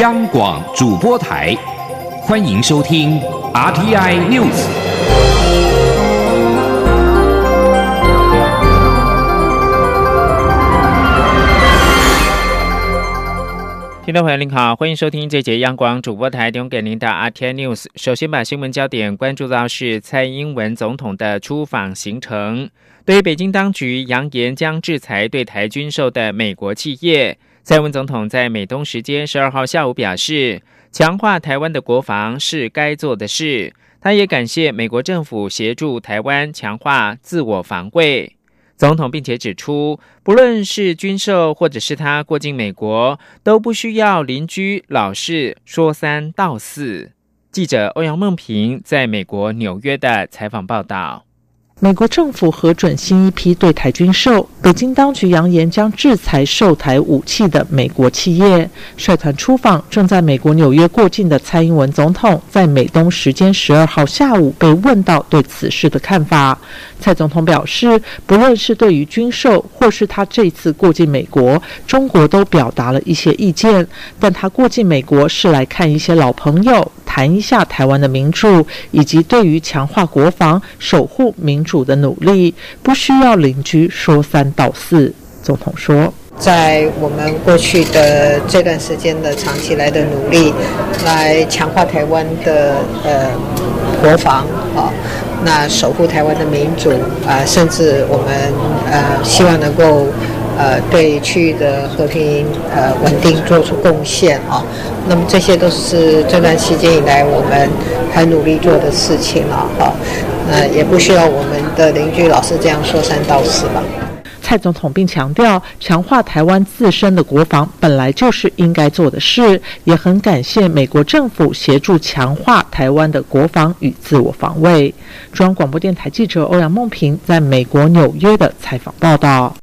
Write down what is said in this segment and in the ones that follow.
央广主播台，欢迎收听 RTI News。听众朋友您好，欢迎收听这节央广主播台提供给您的 RTI News。首先把新闻焦点关注到是蔡英文总统的出访行程。对于北京当局扬言将制裁对台军售的美国企业，蔡文总统在美东时间十二号下午表示，强化台湾的国防是该做的事。他也感谢美国政府协助台湾强化自我防卫。总统并且指出，不论是军售或者是他过境美国，都不需要邻居老是说三道四。记者欧阳梦平在美国纽约的采访报道。美国政府核准新一批对台军售，北京当局扬言将制裁售台武器的美国企业。率团出访正在美国纽约过境的蔡英文总统，在美东时间十二号下午被问到对此事的看法。蔡总统表示，不论是对于军售，或是他这次过境美国，中国都表达了一些意见。但他过境美国是来看一些老朋友，谈一下台湾的民主，以及对于强化国防、守护民。主的努力不需要邻居说三道四。总统说，在我们过去的这段时间的长期来的努力，来强化台湾的呃国防啊，那守护台湾的民主啊，甚至我们呃希望能够。呃，对区域的和平呃稳定做出贡献啊，那么这些都是这段期间以来我们很努力做的事情了哈，那也不需要我们的邻居老是这样说三道四吧。蔡总统并强调，强化台湾自身的国防本来就是应该做的事，也很感谢美国政府协助强化台湾的国防与自我防卫。中央广播电台记者欧阳梦平在美国纽约的采访报道。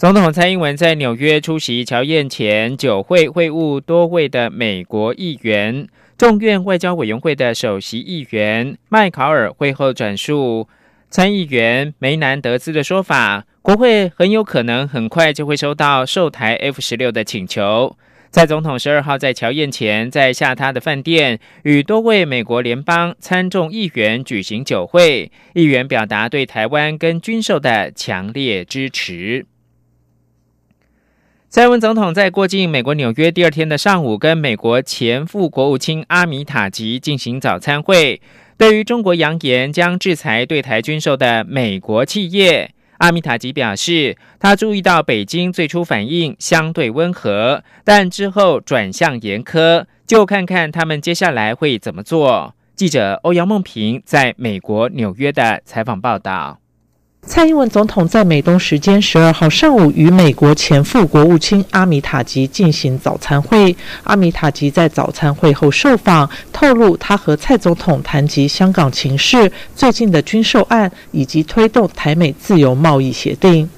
总统蔡英文在纽约出席乔宴前酒会，会晤多位的美国议员。众院外交委员会的首席议员麦考尔会后转述参议员梅南德兹的说法，国会很有可能很快就会收到售台 F 十六的请求。在总统十二号在乔宴前在下榻的饭店与多位美国联邦参众议员举行酒会，议员表达对台湾跟军售的强烈支持。蔡文总统在过境美国纽约第二天的上午，跟美国前副国务卿阿米塔吉进行早餐会。对于中国扬言将制裁对台军售的美国企业，阿米塔吉表示，他注意到北京最初反应相对温和，但之后转向严苛，就看看他们接下来会怎么做。记者欧阳梦平在美国纽约的采访报道。蔡英文总统在美东时间十二号上午与美国前副国务卿阿米塔吉进行早餐会。阿米塔吉在早餐会后受访，透露他和蔡总统谈及香港情势、最近的军售案以及推动台美自由贸易协定。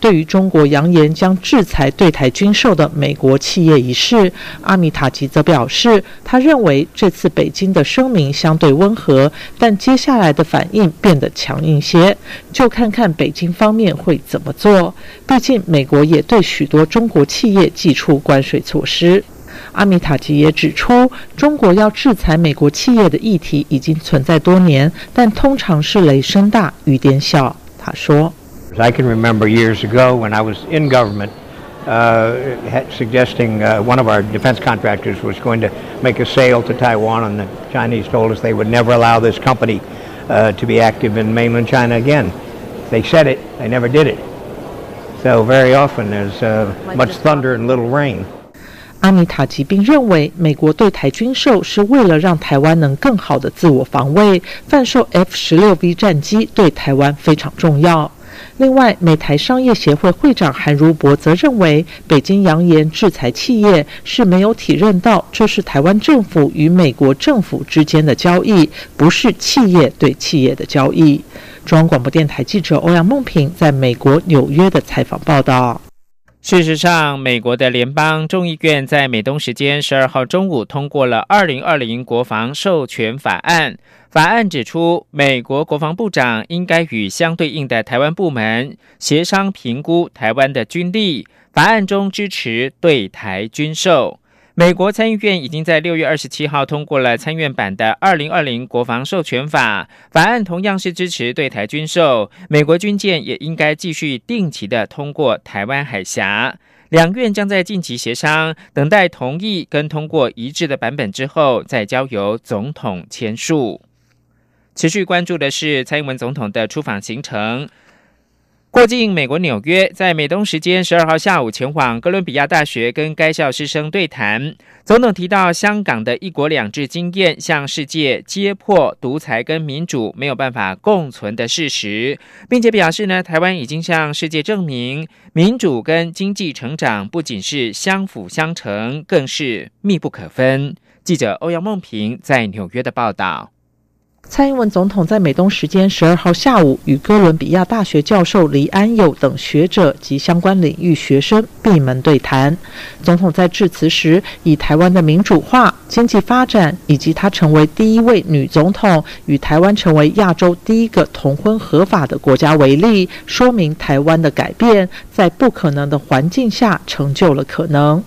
对于中国扬言将制裁对台军售的美国企业一事，阿米塔吉则表示，他认为这次北京的声明相对温和，但接下来的反应变得强硬些，就看看北京方面会怎么做。毕竟，美国也对许多中国企业寄出关税措施。阿米塔吉也指出，中国要制裁美国企业的议题已经存在多年，但通常是雷声大雨点小。他说。I can remember years ago when I was in government uh, suggesting uh, one of our defense contractors was going to make a sale to Taiwan, and the Chinese told us they would never allow this company uh, to be active in mainland China again. They said it, they never did it. So very often there's uh, much thunder and little rain. 阿米塔吉并认为，美国对台军售是为了让台湾能更好的自我防卫，贩售 F 十六 V 战机对台湾非常重要。 另外，美台商业协会会长韩如博则认为，北京扬言制裁企业是没有体认到这是台湾政府与美国政府之间的交易，不是企业对企业的交易。中央广播电台记者欧阳梦平在美国纽约的采访报道。事实上，美国的联邦众议院在美东时间十二号中午通过了二零二零国防授权法案。法案指出，美国国防部长应该与相对应的台湾部门协商评估台湾的军力。法案中支持对台军售。美国参议院已经在六月二十七号通过了参院版的二零二零国防授权法，法案同样是支持对台军售，美国军舰也应该继续定期的通过台湾海峡。两院将在近期协商，等待同意跟通过一致的版本之后，再交由总统签署。持续关注的是蔡英文总统的出访行程。过境美国纽约，在美东时间十二号下午前往哥伦比亚大学跟该校师生对谈。总统提到香港的一国两制经验，向世界揭破独裁跟民主没有办法共存的事实，并且表示呢，台湾已经向世界证明，民主跟经济成长不仅是相辅相成，更是密不可分。记者欧阳梦平在纽约的报道。蔡英文总统在美东时间十二号下午与哥伦比亚大学教授黎安友等学者及相关领域学生闭门对谈。总统在致辞时，以台湾的民主化、经济发展以及她成为第一位女总统与台湾成为亚洲第一个同婚合法的国家为例，说明台湾的改变在不可能的环境下成就了可能。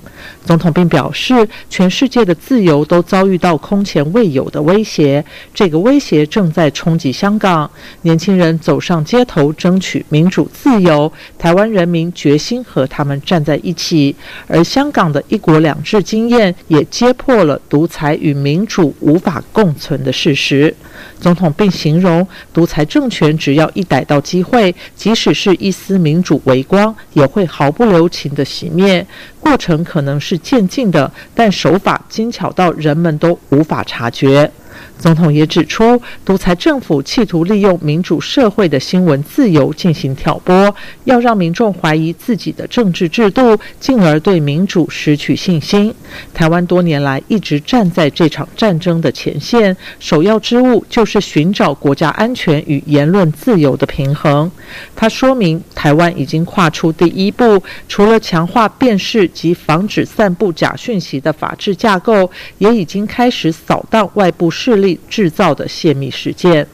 总统并表示，全世界的自由都遭遇到空前未有的威胁，这个威胁。正在冲击香港，年轻人走上街头争取民主自由，台湾人民决心和他们站在一起。而香港的一国两制经验也揭破了独裁与民主无法共存的事实。总统并形容，独裁政权只要一逮到机会，即使是一丝民主微光，也会毫不留情地熄灭。过程可能是渐进的，但手法精巧到人们都无法察觉。总统也指出，独裁政府企图利用民主社会的新闻自由进行挑拨，要让民众怀疑自己的政治制度，进而对民主失去信心。台湾多年来一直站在这场战争的前线，首要之务就是寻找国家安全与言论自由的平衡。他说明，台湾已经跨出第一步，除了强化辨识及防止散布假讯息的法治架构，也已经开始扫荡外部势力。制造的泄密事件。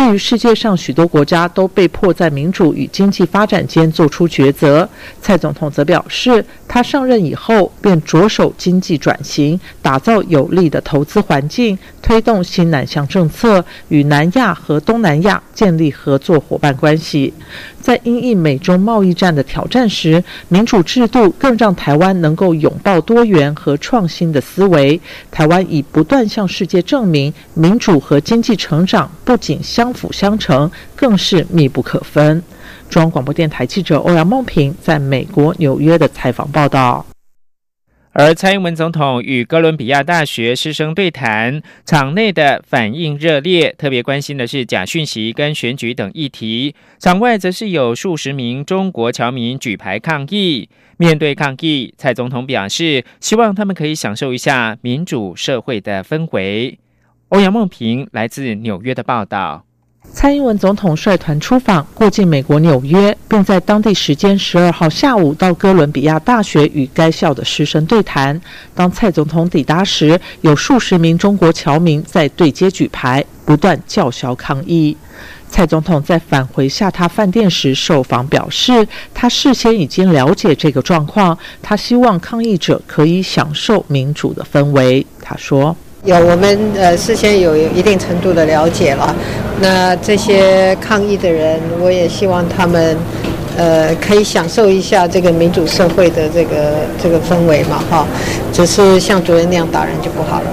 对于世界上许多国家都被迫在民主与经济发展间做出抉择，蔡总统则表示，他上任以后便着手经济转型，打造有利的投资环境，推动新南向政策，与南亚和东南亚建立合作伙伴关系。在因应美中贸易战的挑战时，民主制度更让台湾能够拥抱多元和创新的思维。台湾已不断向世界证明，民主和经济成长不仅相相辅相成，更是密不可分。中央广播电台记者欧阳梦平在美国纽约的采访报道。而蔡英文总统与哥伦比亚大学师生对谈，场内的反应热烈，特别关心的是假讯息跟选举等议题。场外则是有数十名中国侨民举牌抗议。面对抗议，蔡总统表示，希望他们可以享受一下民主社会的氛围。欧阳梦平来自纽约的报道。蔡英文总统率团出访，过境美国纽约，并在当地时间十二号下午到哥伦比亚大学与该校的师生对谈。当蔡总统抵达时，有数十名中国侨民在对街举牌，不断叫嚣抗议。蔡总统在返回下榻饭店时受访表示，他事先已经了解这个状况，他希望抗议者可以享受民主的氛围。他说。有，我们呃事先有一定程度的了解了。那这些抗议的人，我也希望他们呃可以享受一下这个民主社会的这个这个氛围嘛，哈。只是像昨天那样打人就不好了。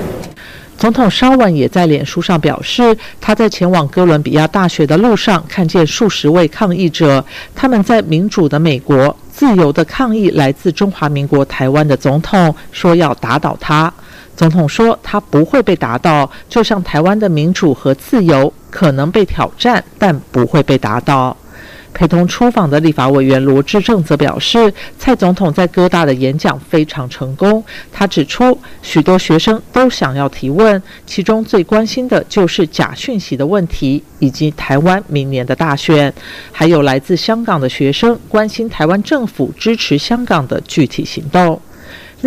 总统稍晚也在脸书上表示，他在前往哥伦比亚大学的路上看见数十位抗议者，他们在民主的美国自由的抗议来自中华民国台湾的总统，说要打倒他。总统说，他不会被打倒，就像台湾的民主和自由可能被挑战，但不会被打倒。陪同出访的立法委员罗志正则表示，蔡总统在哥大的演讲非常成功。他指出，许多学生都想要提问，其中最关心的就是假讯息的问题，以及台湾明年的大选。还有来自香港的学生关心台湾政府支持香港的具体行动。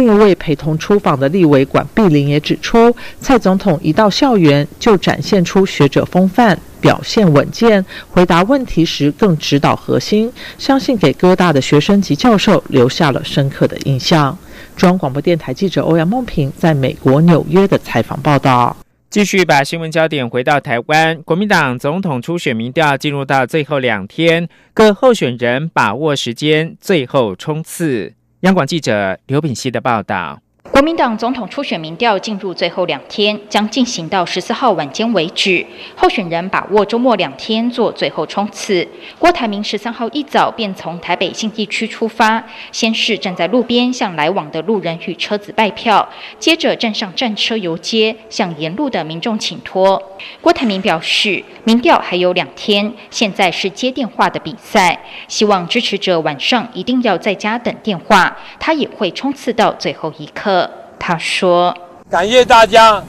另一位陪同出访的立委管碧玲也指出，蔡总统一到校园就展现出学者风范，表现稳健，回答问题时更指导核心，相信给哥大的学生及教授留下了深刻的印象。中央广播电台记者欧阳梦平在美国纽约的采访报道。继续把新闻焦点回到台湾，国民党总统初选民调进入到最后两天，各候选人把握时间，最后冲刺。央广记者刘炳熙的报道。国民党总统初选民调进入最后两天，将进行到十四号晚间为止。候选人把握周末两天做最后冲刺。郭台铭十三号一早便从台北信义区出发，先是站在路边向来往的路人与车子拜票，接着站上战车游街，向沿路的民众请托。郭台铭表示，民调还有两天，现在是接电话的比赛，希望支持者晚上一定要在家等电话，他也会冲刺到最后一刻。他说：“感谢大家，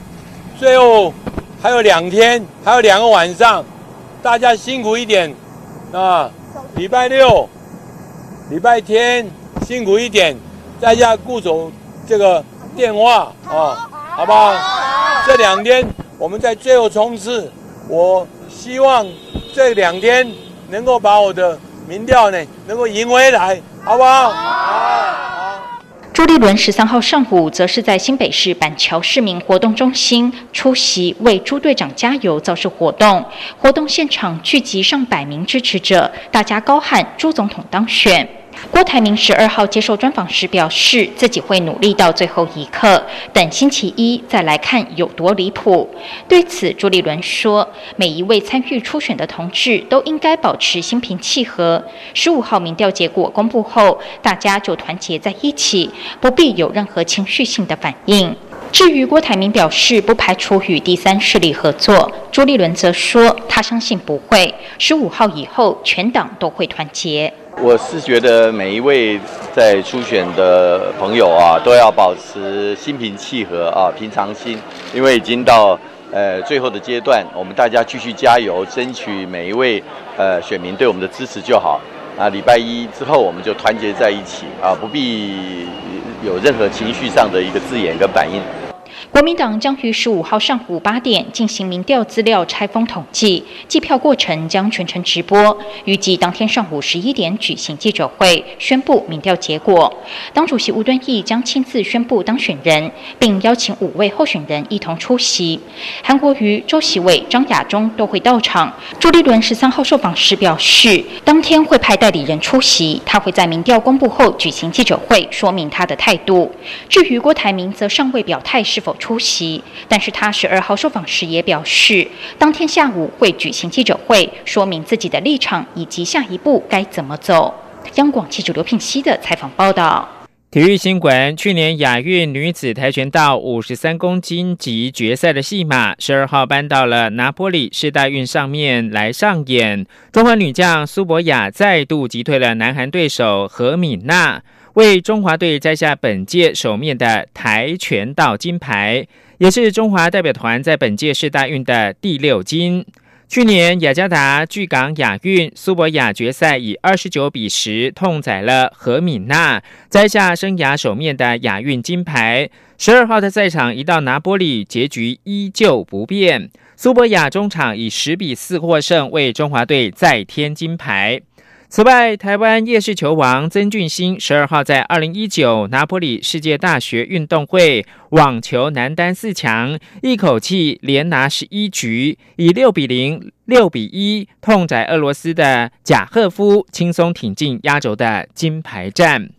最后还有两天，还有两个晚上，大家辛苦一点啊！礼拜六、礼拜天辛苦一点，在家固守这个电话啊，好不好？这两天我们在最后冲刺，我希望这两天能够把我的民调呢能够赢回来，好不好？”朱立伦十三号上午则是在新北市板桥市民活动中心出席为朱队长加油造势活动，活动现场聚集上百名支持者，大家高喊“朱总统当选”。郭台铭十二号接受专访时表示，自己会努力到最后一刻，等星期一再来看有多离谱。对此，朱立伦说：“每一位参与初选的同志都应该保持心平气和。十五号民调结果公布后，大家就团结在一起，不必有任何情绪性的反应。”至于郭台铭表示不排除与第三势力合作，朱立伦则说他相信不会。十五号以后，全党都会团结。我是觉得每一位在初选的朋友啊，都要保持心平气和啊，平常心，因为已经到呃最后的阶段，我们大家继续加油，争取每一位呃选民对我们的支持就好。啊，礼拜一之后我们就团结在一起啊，不必有任何情绪上的一个字眼跟反应。国民党将于十五号上午八点进行民调资料拆封统计，计票过程将全程直播。预计当天上午十一点举行记者会，宣布民调结果。党主席吴敦义将亲自宣布当选人，并邀请五位候选人一同出席。韩国瑜、周习伟、张亚中都会到场。朱立伦十三号受访时表示，当天会派代理人出席，他会在民调公布后举行记者会，说明他的态度。至于郭台铭，则尚未表态是否。出席，但是他十二号受访时也表示，当天下午会举行记者会，说明自己的立场以及下一步该怎么走。央广记者刘聘熙的采访报道。体育新闻：去年亚运女子跆拳道五十三公斤级决赛的戏码，十二号搬到了拿波里世大运上面来上演。中华女将苏博雅再度击退了南韩对手何敏娜。为中华队摘下本届首面的跆拳道金牌，也是中华代表团在本届世大运的第六金。去年雅加达巨港亚运，苏博亚决赛以二十九比十痛宰了何敏娜，摘下生涯首面的亚运金牌。十二号的赛场一到拿波里，结局依旧不变，苏博亚中场以十比四获胜，为中华队再添金牌。此外，台湾夜市球王曾俊欣十二号在二零一九拿破里世界大学运动会网球男单四强，一口气连拿十一局，以六比零、六比一痛宰俄罗斯的贾赫夫，轻松挺进压轴的金牌战。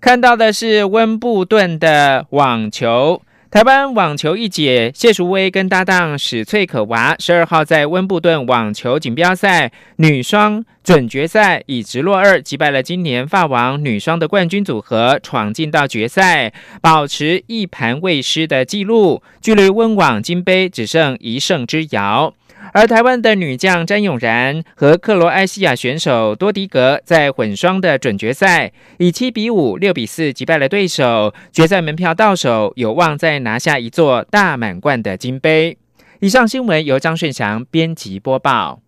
看到的是温布顿的网球。台湾网球一姐谢淑薇跟搭档史翠可娃，十二号在温布顿网球锦标赛女双准决赛以直落二击败了今年法网女双的冠军组合，闯进到决赛，保持一盘未失的纪录，距离温网金杯只剩一胜之遥。而台湾的女将詹永然和克罗埃西亚选手多迪格在混双的准决赛以七比五、六比四击败了对手，决赛门票到手，有望再拿下一座大满贯的金杯。以上新闻由张顺祥编辑播报。